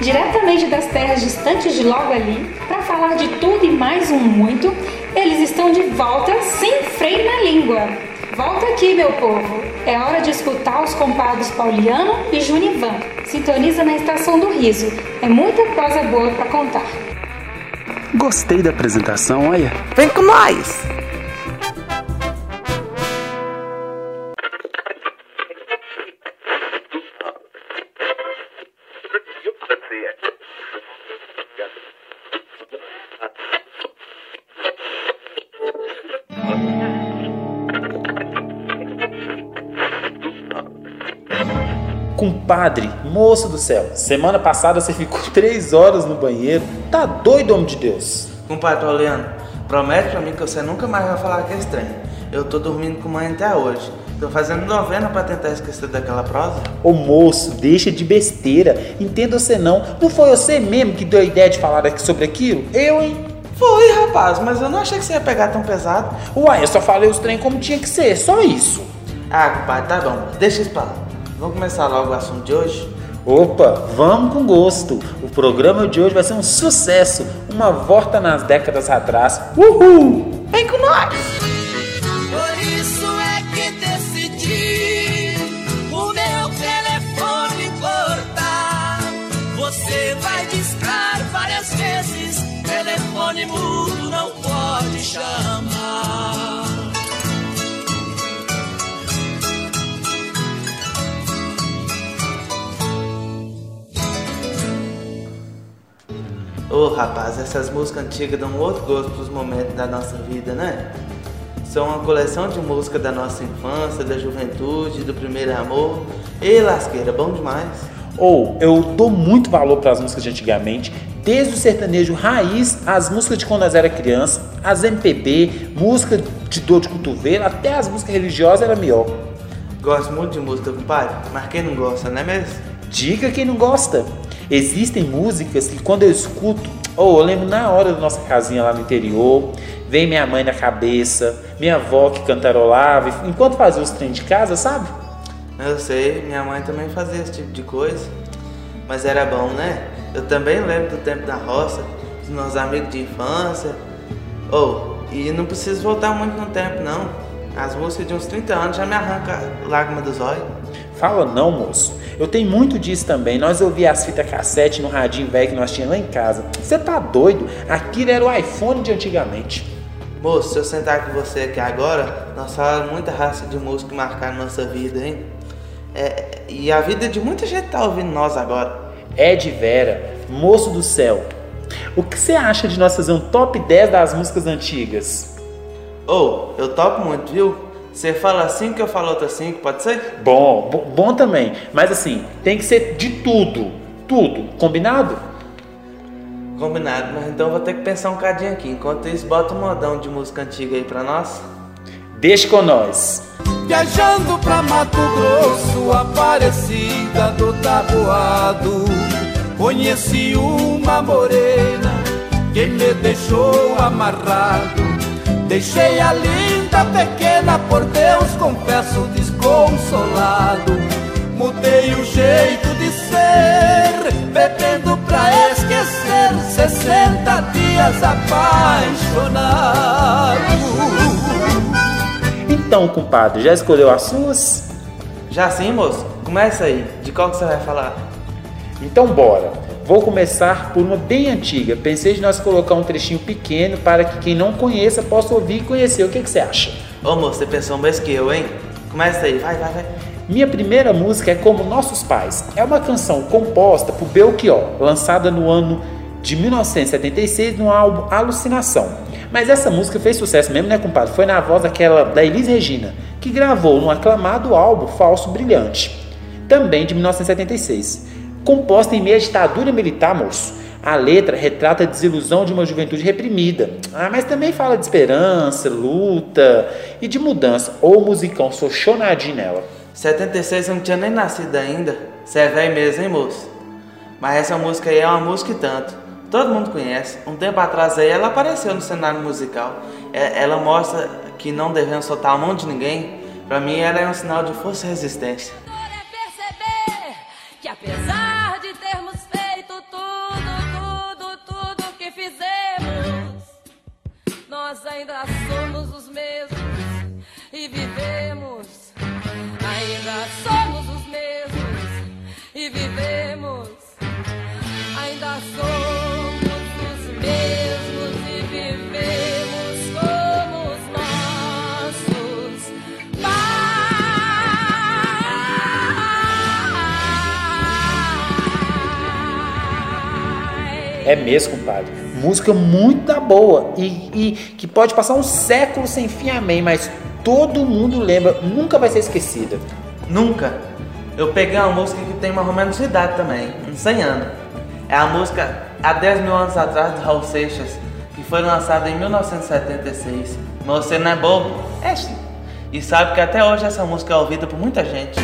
diretamente das terras distantes de logo ali, para falar de tudo e mais um muito, eles estão de volta sem freio na língua. Volta aqui, meu povo. É hora de escutar os compadres Pauliano e Junivan. Sintoniza na Estação do Riso. É muita coisa boa para contar. Gostei da apresentação, olha. Vem com nós! Compadre, moço do céu, semana passada você ficou três horas no banheiro. Tá doido, homem de Deus? Compadre Pauliano, promete pra mim que você nunca mais vai falar que é estranho. Eu tô dormindo com mãe até hoje. Tô fazendo novena pra tentar esquecer daquela prosa. Ô moço, deixa de besteira. Entenda você não. Não foi você mesmo que deu a ideia de falar aqui sobre aquilo? Eu, hein? Foi, rapaz, mas eu não achei que você ia pegar tão pesado. Uai, eu só falei os trem como tinha que ser, só isso. Ah, compadre, tá bom. Deixa isso pra lá. Vamos começar logo o assunto de hoje? Opa, vamos com gosto. O programa de hoje vai ser um sucesso. Uma volta nas décadas atrás. Uhul! Vem com nós! Telefone mudo não pode chamar. Ô rapaz, essas músicas antigas dão outro gosto pros momentos da nossa vida, né? São uma coleção de músicas da nossa infância, da juventude, do primeiro amor. E lasqueira, bom demais. Ou eu dou muito valor para as músicas de antigamente, desde o sertanejo raiz, as músicas de quando nós era criança, as MPB, música de dor de cotovelo, até as músicas religiosas era melhor. Gosto muito de música, compadre, mas quem não gosta, não é mesmo? Diga quem não gosta. Existem músicas que quando eu escuto, ou eu lembro na hora da nossa casinha lá no interior, vem minha mãe na cabeça, minha avó que cantarolava, enquanto fazia os trem de casa, sabe? Eu sei, minha mãe também fazia esse tipo de coisa. Mas era bom, né? Eu também lembro do tempo da roça, dos meus amigos de infância. Ou, e não preciso voltar muito no tempo, não. As músicas de uns 30 anos já me arrancam lágrima dos olhos. Fala não, moço. Eu tenho muito disso também. Nós ouvia as fitas cassete no radinho velho que nós tínhamos lá em casa. Você tá doido? Aquilo era o iPhone de antigamente. Moço, se eu sentar com você aqui agora, nós falamos muita raça de música que marcaram nossa vida, hein? É, e a vida de muita gente tá ouvindo nós agora. Ed Vera, moço do céu. O que você acha de nós fazer um top 10 das músicas antigas? Ou, eu topo muito, viu? Você fala assim que eu falo outra cinco, pode ser? Bom, bo- bom também. Mas assim, tem que ser de tudo. Tudo. Combinado? Combinado, mas então vou ter que pensar um cadinho aqui. Enquanto isso, bota um modão de música antiga aí pra nós. Deixa com nós. Viajando pra Mato Grosso, Aparecida do Taboado, conheci uma morena que me deixou amarrado. Deixei a linda pequena, por Deus confesso desconsolado. Mudei o jeito de ser, bebendo pra esquecer. 60 dias apaixonado. Então, compadre, já escolheu as suas? Já sim, moço? Começa aí. De qual que você vai falar? Então bora. Vou começar por uma bem antiga. Pensei de nós colocar um trechinho pequeno para que quem não conheça possa ouvir e conhecer. O que, que você acha? Ô moço, você pensou mais que eu, hein? Começa aí, vai, vai, vai. Minha primeira música é Como Nossos Pais. É uma canção composta por Belchior, lançada no ano de 1976 no álbum Alucinação. Mas essa música fez sucesso mesmo, né, compadre? Foi na voz daquela da Elis Regina, que gravou no aclamado álbum Falso Brilhante, também de 1976. Composta em meio à ditadura militar, moço. A letra retrata a desilusão de uma juventude reprimida, ah, mas também fala de esperança, luta e de mudança. Ô musicão, sou chonadinho nela. 76 eu não tinha nem nascido ainda. Você é velho mesmo, hein, moço? Mas essa música aí é uma música e tanto. Todo mundo conhece. Um tempo atrás aí ela apareceu no cenário musical. É- Ela mostra que não devemos soltar a mão de ninguém. Pra mim ela é um sinal de força e resistência. é perceber que apesar É mesmo, compadre. Música muito da boa e, e que pode passar um século sem fim, amém, mas todo mundo lembra, nunca vai ser esquecida. Nunca. Eu peguei uma música que tem ou menos idade também, uns 100 anos. É a música Há 10 mil anos atrás de Raul Seixas, que foi lançada em 1976. Mas você não é bobo? É sim. E sabe que até hoje essa música é ouvida por muita gente.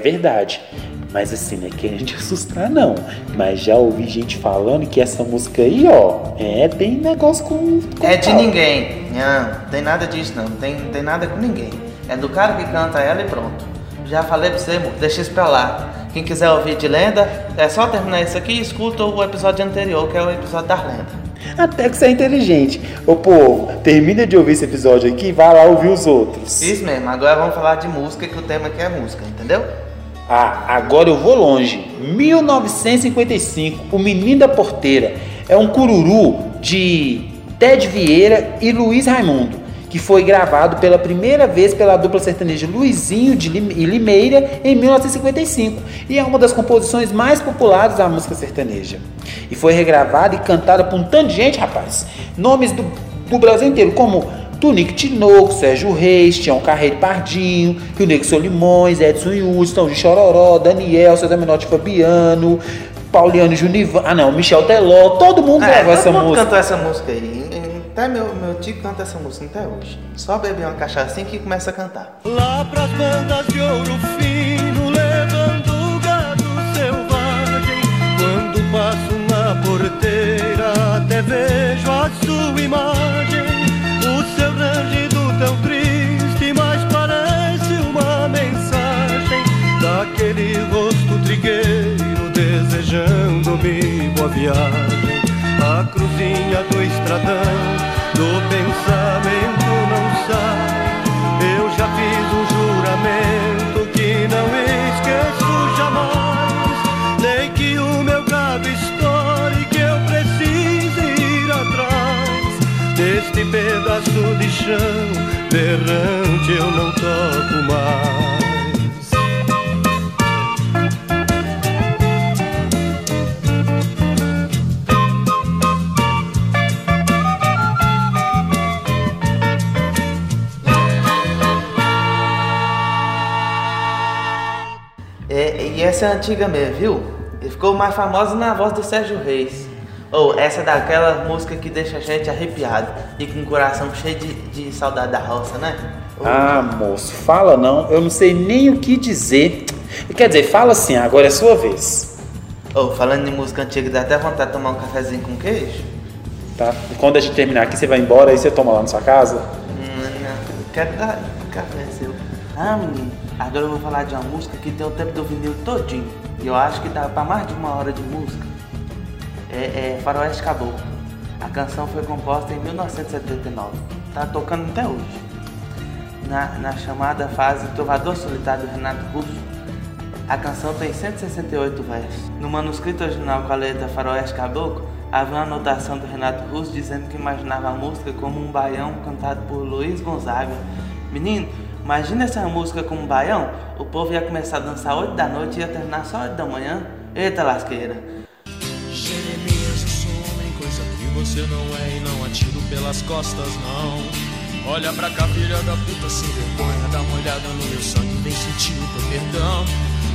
Verdade. Mas assim, não é querendo te assustar, não. Mas já ouvi gente falando que essa música aí, ó, é, tem negócio com. com É de tal. ninguém. Não, tem nada disso não. Tem, tem nada com ninguém. É do cara que canta ela e pronto. Já falei pra você, amor, deixa isso pra lá. Quem quiser ouvir de lenda, é só terminar isso aqui e escuta o episódio anterior, que é o episódio da lenda. Até que você é inteligente. Ô povo, termina de ouvir esse episódio aqui e vai lá ouvir os outros. Isso mesmo, agora vamos falar de música, que o tema aqui é música, entendeu? Ah, agora eu vou longe. 1955, O Menino da Porteira. É um cururu de Ted Vieira e Luiz Raimundo, que foi gravado pela primeira vez pela dupla sertaneja Luizinho de Lim- e Limeira em 1955 e é uma das composições mais populares da música sertaneja. E foi regravada e cantada por um tanto de gente, rapaz. Nomes do, do Brasil inteiro, como Tunique Tinoco, Sérgio Reis, Tião Carreiro Pardinho, Rio Negro Solimões, Edson Houston, de Chororó, Daniel, César Menotti Fabiano, Pauliano Junivan, ah não, Michel Teló, todo mundo É, gravou todo essa mundo música. cantou essa música aí. Até meu, meu tio canta essa música até hoje. Só beber uma cachaça que começa a cantar. Lá pras bandas de ouro fino, levando gado selvagem. Quando passo na porteira, até vejo a sua imagem. Rosto trigueiro desejando-me boa viagem. A cruzinha do estradão, do pensamento não sai. Eu já fiz um juramento que não esqueço jamais. Nem que o meu gado estoure, que eu precise ir atrás. Deste pedaço de chão, berrante eu não toco mais. E essa é antiga mesmo, viu? E ficou mais famosa na voz do Sérgio Reis. Ou essa é daquela música que deixa a gente arrepiado e com o coração cheio de, de saudade da roça, né? Ô, Ah, moço, fala não, eu não sei nem o que dizer. Quer dizer, fala assim, agora é sua vez. ô, falando em música antiga, dá até vontade de tomar um cafezinho com queijo? Tá? E quando a gente terminar aqui, você vai embora, aí você toma lá na sua casa. Hum, não, quero dar café seu. Ah, menino, agora eu vou falar de uma música que tem o tempo do vinil todinho. E eu acho que dá pra mais de uma hora de música. É, é Faroeste Caboclo. A canção foi composta em 1979. Tá tocando até hoje. Na, na chamada fase Trovador Solitário do Renato Russo, a canção tem 168 versos. No manuscrito original com a letra Faroeste Caboclo, havia uma anotação do Renato Russo dizendo que imaginava a música como um baião cantado por Luiz Gonzaga. Menino, imagina essa música como um baião? O povo ia começar a dançar 8 da noite e ia terminar só 8 da manhã? Eita lasqueira! Jeremias, eu sou homem, coisa que você não é e não atiro pelas costas, não. Olha pra cá, filha da puta, sem vergonha. Dá uma olhada no meu sangue, vem sentir o teu perdão.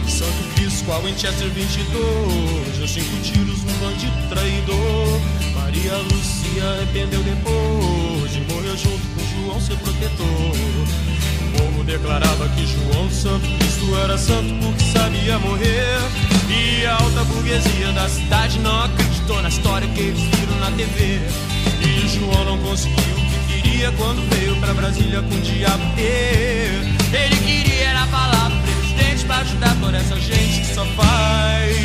Santo Cristo, qual Winchester 22. Eu cinco tiros no bandido traidor. Maria Lúcia arrependeu depois. E morreu junto com João, seu protetor. Povo declarava que João Santo Cristo era santo porque sabia morrer. E a alta burguesia da cidade não acreditou na história que eles viram na TV. E João não conseguiu o que queria quando veio pra Brasília com o diabo ter. Ele queria era falar pro presidente pra ajudar toda essa gente que só faz.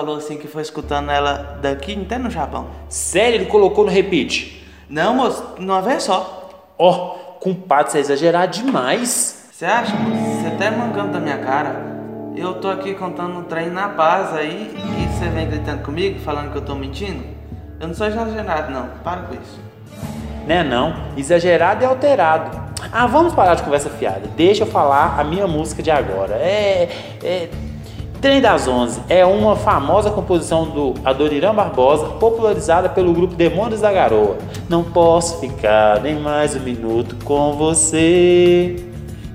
Falou assim que foi escutando ela daqui até no Japão. Sério, ele colocou no repeat. Não, moço, numa vez só. Ó, compadre, você é exagerado demais. Você acha, moço? Você tá mancando da minha cara. Eu tô aqui contando um trem na paz aí e você vem gritando comigo, falando que eu tô mentindo? Eu não sou exagerado, não. Para com isso. Né não, exagerado e alterado. Ah, vamos parar de conversa fiada. Deixa eu falar a minha música de agora. É, é Trem das Onze é uma famosa composição do Adoniran Barbosa, popularizada pelo grupo Demônios da Garoa. Não posso ficar nem mais um minuto com você.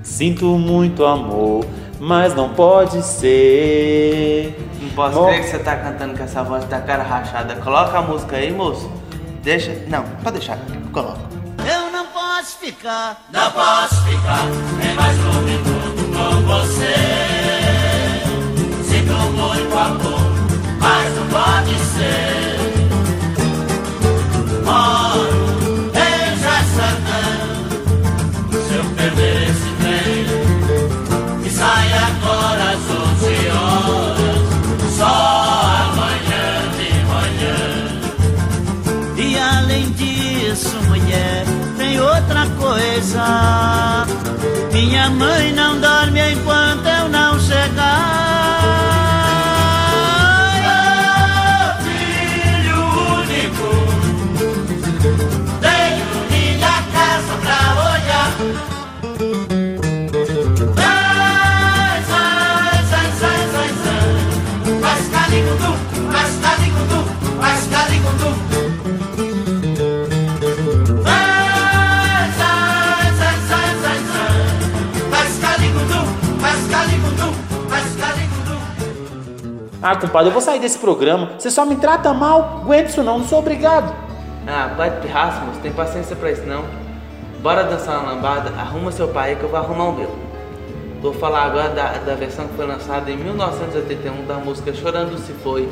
Sinto muito amor, mas não pode ser. Não posso Mo- crer que você tá cantando com essa voz da cara rachada. Coloca a música aí, moço. Deixa. Não, pode deixar. Eu coloco. Eu não posso ficar, não posso ficar nem mais um minuto com você. Mas não pode ser. Moro em Jaçanã, se eu perder esse trem, que sai agora às 11 horas, só amanhã de manhã. E além disso, mulher, tem outra coisa. Minha mãe não dorme Ah, compadre, eu vou sair desse programa. Você só me trata mal. Aguento isso não, não sou obrigado. Ah, pai de pirraça, moço. Tem paciência pra isso, não. Bora dançar uma lambada. Arruma seu pai que eu vou arrumar o meu. Vou falar agora da, da versão que foi lançada em 1981 da música Chorando Se Foi.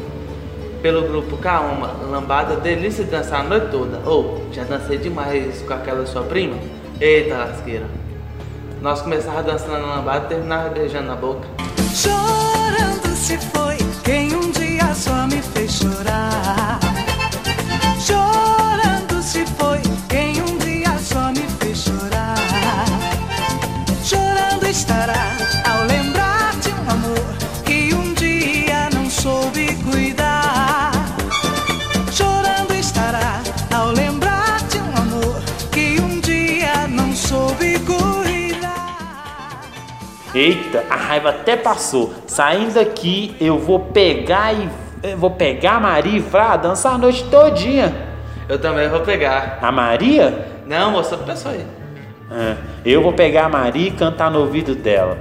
Pelo grupo Kaoma, lambada, delícia de dançar a noite toda. Ou, já dancei demais com aquela sua prima? Eita lasqueira. Nós começávamos dançando a lambada e terminava beijando na boca. Chorando se foi quem um dia só me fez chorar. Eita, a raiva até passou. Saindo daqui, eu vou pegar e eu vou pegar a Maria e Frá dançar a noite todinha. Eu também vou pegar. A Maria? Não, moça, pessoa aí. É, eu vou pegar a Maria e cantar no ouvido dela.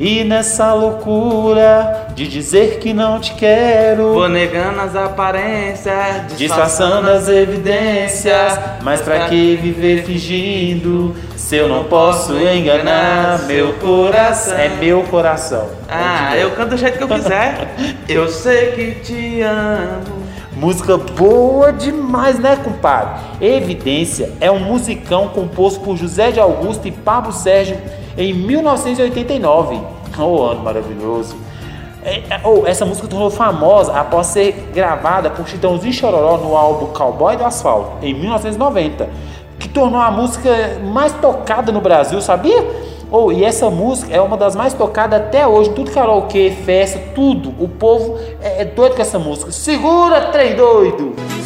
E nessa loucura de dizer que não te quero, Vou negando as aparências, disfarçando as evidências. Mas pra que viver fingindo se eu não posso enganar meu coração? É meu coração. Ah, eu canto do jeito que eu quiser. eu sei que te amo. Música boa demais, né, compadre? Evidência é um musicão composto por José de Augusto e Pablo Sérgio em 1989. Oh, ano maravilhoso. Oh, essa música tornou famosa após ser gravada por Chitãozinho Chororó no álbum Cowboy do Asfalto, em 1990, que tornou a música mais tocada no Brasil, sabia? Oh, e essa música é uma das mais tocadas até hoje, tudo karaokê, festa, tudo. O povo é, é doido com essa música. Segura, trem doido!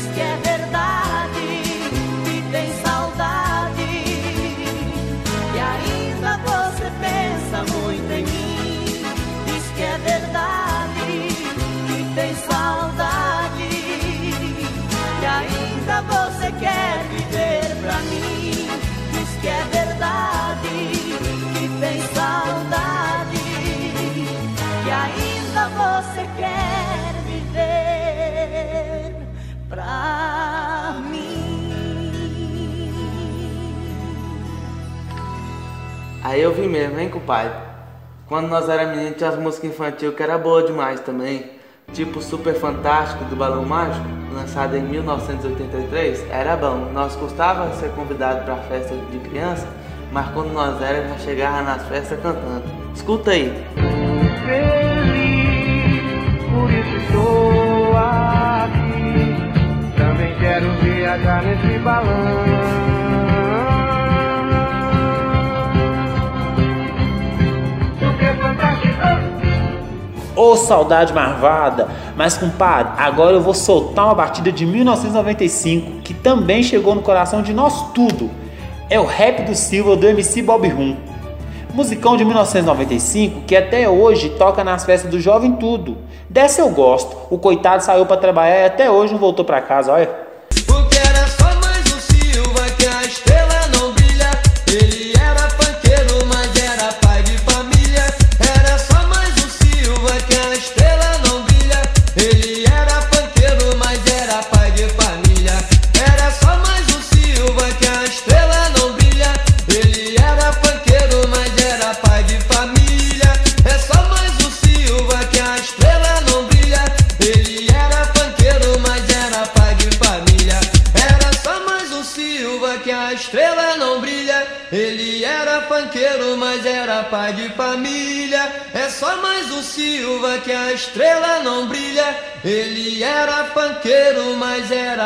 Aí eu vi mesmo, hein, compadre? Quando nós era menino tinha as músicas infantil que era boa demais também. Tipo Super Fantástico do Balão Mágico, lançado em 1983, era bom. Nós custava ser convidado pra festa de criança, mas quando nós era já chegava nas festas cantando. Escuta aí. feliz, por isso estou aqui. Também quero viajar nesse balão. Ô saudade marvada! Mas compadre, agora eu vou soltar uma batida de 1995 que também chegou no coração de nós tudo. É o rap do Silva do MC Bob Rum. Musicão de 1995 que até hoje toca nas festas do Jovem Tudo. Dessa eu gosto. O coitado saiu pra trabalhar e até hoje não voltou pra casa, olha.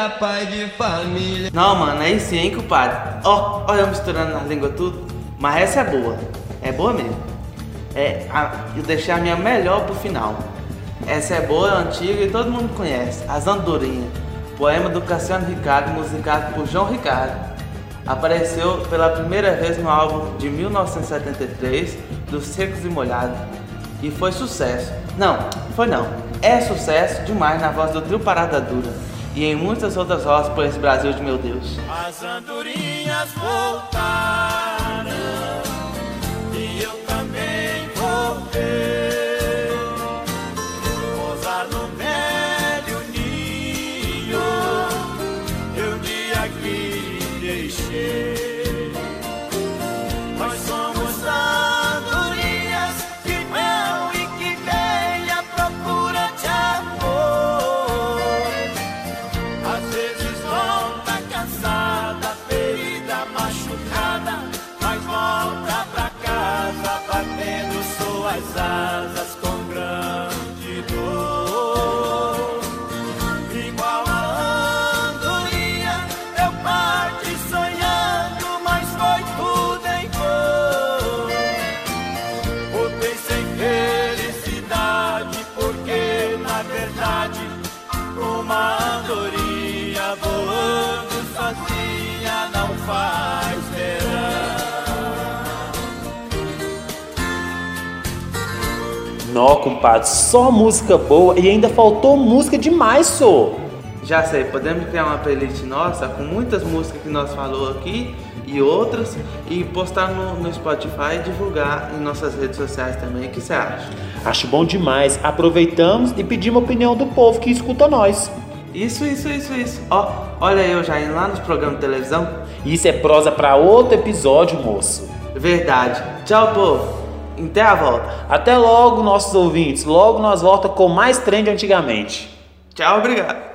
Era pai de família. Não, mano, aí sim, hein, compadre? Ó, olha eu misturando nas línguas tudo. Mas essa é boa. É boa mesmo. É, a, eu deixei a minha melhor pro final. Essa é boa, é antiga e todo mundo conhece. As Andorinhas. Poema do Cassiano Ricardo, musicado por João Ricardo. Apareceu pela primeira vez no álbum de 1973, dos Secos e Molhados. E foi sucesso. Não, foi não. É sucesso demais na voz do trio Parada Dura. E em muitas outras vozes por esse Brasil de meu Deus. As andorinhas voltaram faz verão. Nó, compadre, só música boa e ainda faltou música demais, sô. Já sei, podemos criar uma playlist nossa com muitas músicas que nós falou aqui e outras e postar no, no Spotify e divulgar em nossas redes sociais também. O que você acha? Acho bom demais. Aproveitamos e pedimos a opinião do povo que escuta nós. Isso, isso, isso, isso. Ó, olha eu já indo lá nos programas de televisão. Isso é prosa para outro episódio, moço. Verdade. Tchau, povo. Até a volta. Até logo, nossos ouvintes. Logo nós volta com mais trem de antigamente. Tchau, obrigado.